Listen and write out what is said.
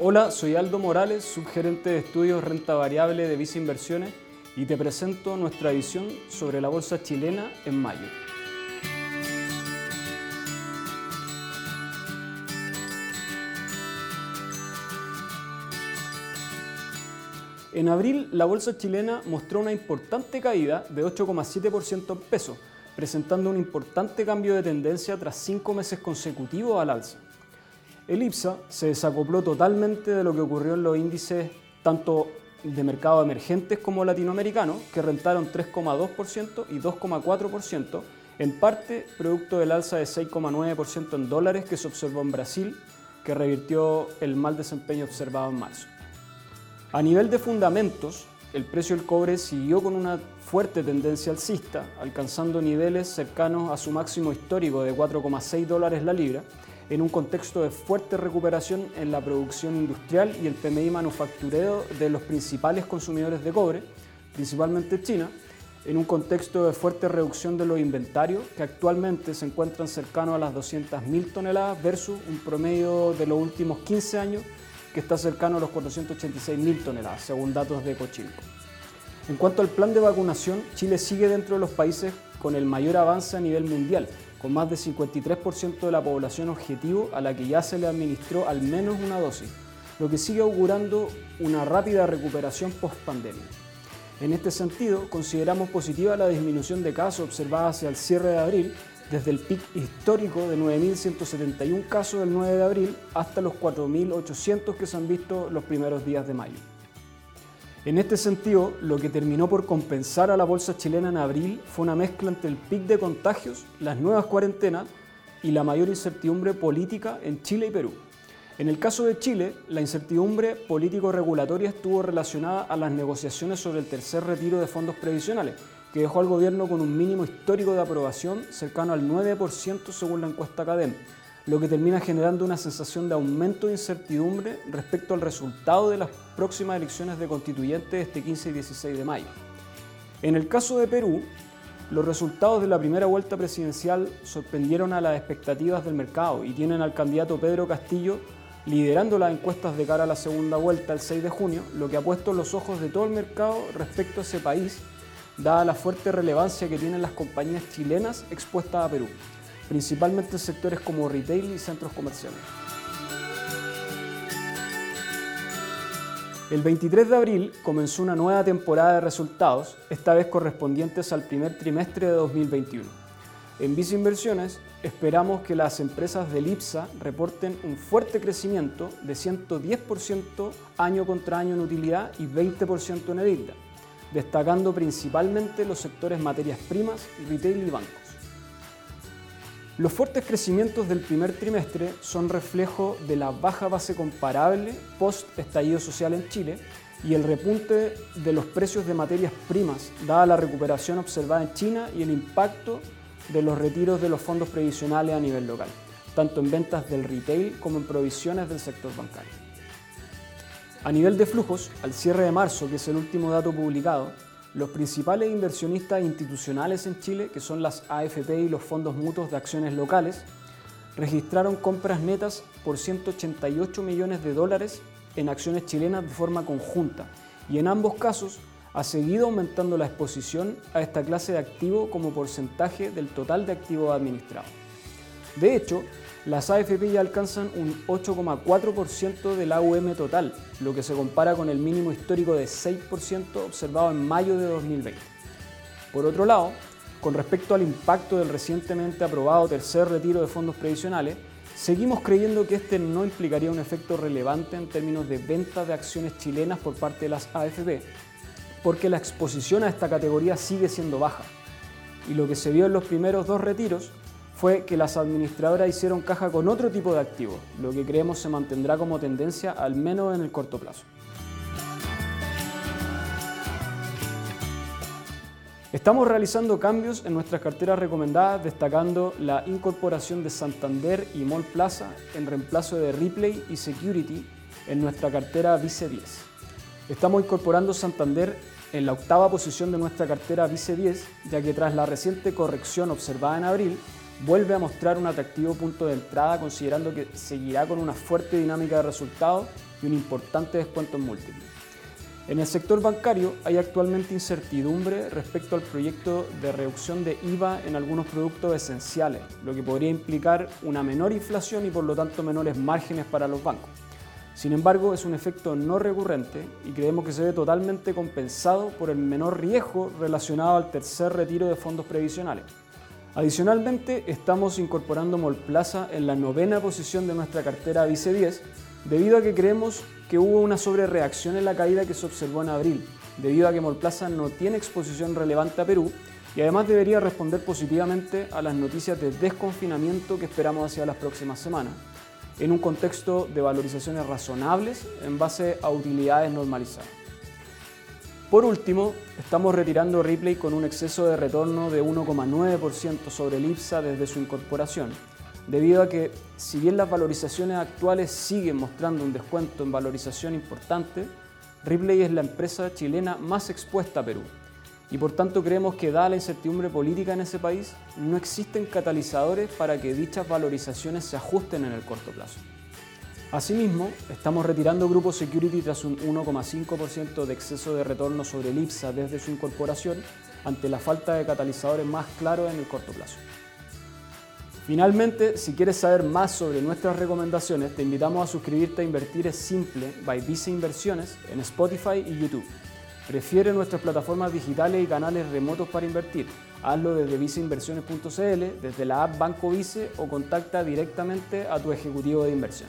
Hola, soy Aldo Morales, subgerente de estudios renta variable de Visa Inversiones y te presento nuestra visión sobre la bolsa chilena en mayo. En abril, la bolsa chilena mostró una importante caída de 8,7% en peso, presentando un importante cambio de tendencia tras cinco meses consecutivos al alza. El IPSA se desacopló totalmente de lo que ocurrió en los índices tanto de mercado emergentes como latinoamericanos, que rentaron 3,2% y 2,4%, en parte producto del alza de 6,9% en dólares que se observó en Brasil, que revirtió el mal desempeño observado en marzo. A nivel de fundamentos, el precio del cobre siguió con una fuerte tendencia alcista, alcanzando niveles cercanos a su máximo histórico de 4,6 dólares la libra, en un contexto de fuerte recuperación en la producción industrial y el PMI manufacturero de los principales consumidores de cobre, principalmente China, en un contexto de fuerte reducción de los inventarios que actualmente se encuentran cercanos a las 200.000 toneladas versus un promedio de los últimos 15 años que está cercano a los 486.000 toneladas, según datos de Cochilco. En cuanto al plan de vacunación, Chile sigue dentro de los países con el mayor avance a nivel mundial, con más de 53% de la población objetivo a la que ya se le administró al menos una dosis, lo que sigue augurando una rápida recuperación post-pandemia. En este sentido, consideramos positiva la disminución de casos observada hacia el cierre de abril, desde el pic histórico de 9.171 casos del 9 de abril hasta los 4.800 que se han visto los primeros días de mayo. En este sentido, lo que terminó por compensar a la bolsa chilena en abril fue una mezcla entre el pic de contagios, las nuevas cuarentenas y la mayor incertidumbre política en Chile y Perú. En el caso de Chile, la incertidumbre político-regulatoria estuvo relacionada a las negociaciones sobre el tercer retiro de fondos previsionales, que dejó al gobierno con un mínimo histórico de aprobación cercano al 9% según la encuesta CADEM, lo que termina generando una sensación de aumento de incertidumbre respecto al resultado de las próximas elecciones de constituyentes este 15 y 16 de mayo. En el caso de Perú, los resultados de la primera vuelta presidencial sorprendieron a las expectativas del mercado y tienen al candidato Pedro Castillo liderando las encuestas de cara a la segunda vuelta el 6 de junio, lo que ha puesto los ojos de todo el mercado respecto a ese país, dada la fuerte relevancia que tienen las compañías chilenas expuestas a Perú principalmente en sectores como retail y centros comerciales. El 23 de abril comenzó una nueva temporada de resultados, esta vez correspondientes al primer trimestre de 2021. En Visa Inversiones esperamos que las empresas del IPSA reporten un fuerte crecimiento de 110% año contra año en utilidad y 20% en EBITDA, destacando principalmente los sectores materias primas, retail y bancos. Los fuertes crecimientos del primer trimestre son reflejo de la baja base comparable post-estallido social en Chile y el repunte de los precios de materias primas, dada la recuperación observada en China y el impacto de los retiros de los fondos previsionales a nivel local, tanto en ventas del retail como en provisiones del sector bancario. A nivel de flujos, al cierre de marzo, que es el último dato publicado, los principales inversionistas institucionales en Chile, que son las AFP y los fondos mutuos de acciones locales, registraron compras netas por 188 millones de dólares en acciones chilenas de forma conjunta y en ambos casos ha seguido aumentando la exposición a esta clase de activo como porcentaje del total de activos administrados. De hecho, las AFP ya alcanzan un 8,4% del AUM total, lo que se compara con el mínimo histórico de 6% observado en mayo de 2020. Por otro lado, con respecto al impacto del recientemente aprobado tercer retiro de fondos previsionales, seguimos creyendo que este no implicaría un efecto relevante en términos de venta de acciones chilenas por parte de las AFP, porque la exposición a esta categoría sigue siendo baja. Y lo que se vio en los primeros dos retiros fue que las administradoras hicieron caja con otro tipo de activos, lo que creemos se mantendrá como tendencia al menos en el corto plazo. Estamos realizando cambios en nuestras carteras recomendadas, destacando la incorporación de Santander y Mall Plaza en reemplazo de Ripley y Security en nuestra cartera Vice 10. Estamos incorporando Santander en la octava posición de nuestra cartera Vice 10, ya que tras la reciente corrección observada en abril, vuelve a mostrar un atractivo punto de entrada considerando que seguirá con una fuerte dinámica de resultados y un importante descuento en múltiples. En el sector bancario hay actualmente incertidumbre respecto al proyecto de reducción de IVA en algunos productos esenciales, lo que podría implicar una menor inflación y por lo tanto menores márgenes para los bancos. Sin embargo, es un efecto no recurrente y creemos que se ve totalmente compensado por el menor riesgo relacionado al tercer retiro de fondos previsionales. Adicionalmente, estamos incorporando Molplaza en la novena posición de nuestra cartera Vice 10, debido a que creemos que hubo una sobrereacción en la caída que se observó en abril, debido a que Molplaza no tiene exposición relevante a Perú y además debería responder positivamente a las noticias de desconfinamiento que esperamos hacia las próximas semanas, en un contexto de valorizaciones razonables en base a utilidades normalizadas. Por último, estamos retirando Ripley con un exceso de retorno de 1,9% sobre el IPSA desde su incorporación, debido a que si bien las valorizaciones actuales siguen mostrando un descuento en valorización importante, Ripley es la empresa chilena más expuesta a Perú. Y por tanto creemos que dada la incertidumbre política en ese país, no existen catalizadores para que dichas valorizaciones se ajusten en el corto plazo. Asimismo, estamos retirando Grupo Security tras un 1,5% de exceso de retorno sobre el IPSA desde su incorporación ante la falta de catalizadores más claros en el corto plazo. Finalmente, si quieres saber más sobre nuestras recomendaciones, te invitamos a suscribirte a Invertir es Simple by Vice Inversiones en Spotify y YouTube. Prefiere nuestras plataformas digitales y canales remotos para invertir. Hazlo desde viceinversiones.cl, desde la app Banco Vice o contacta directamente a tu ejecutivo de inversión.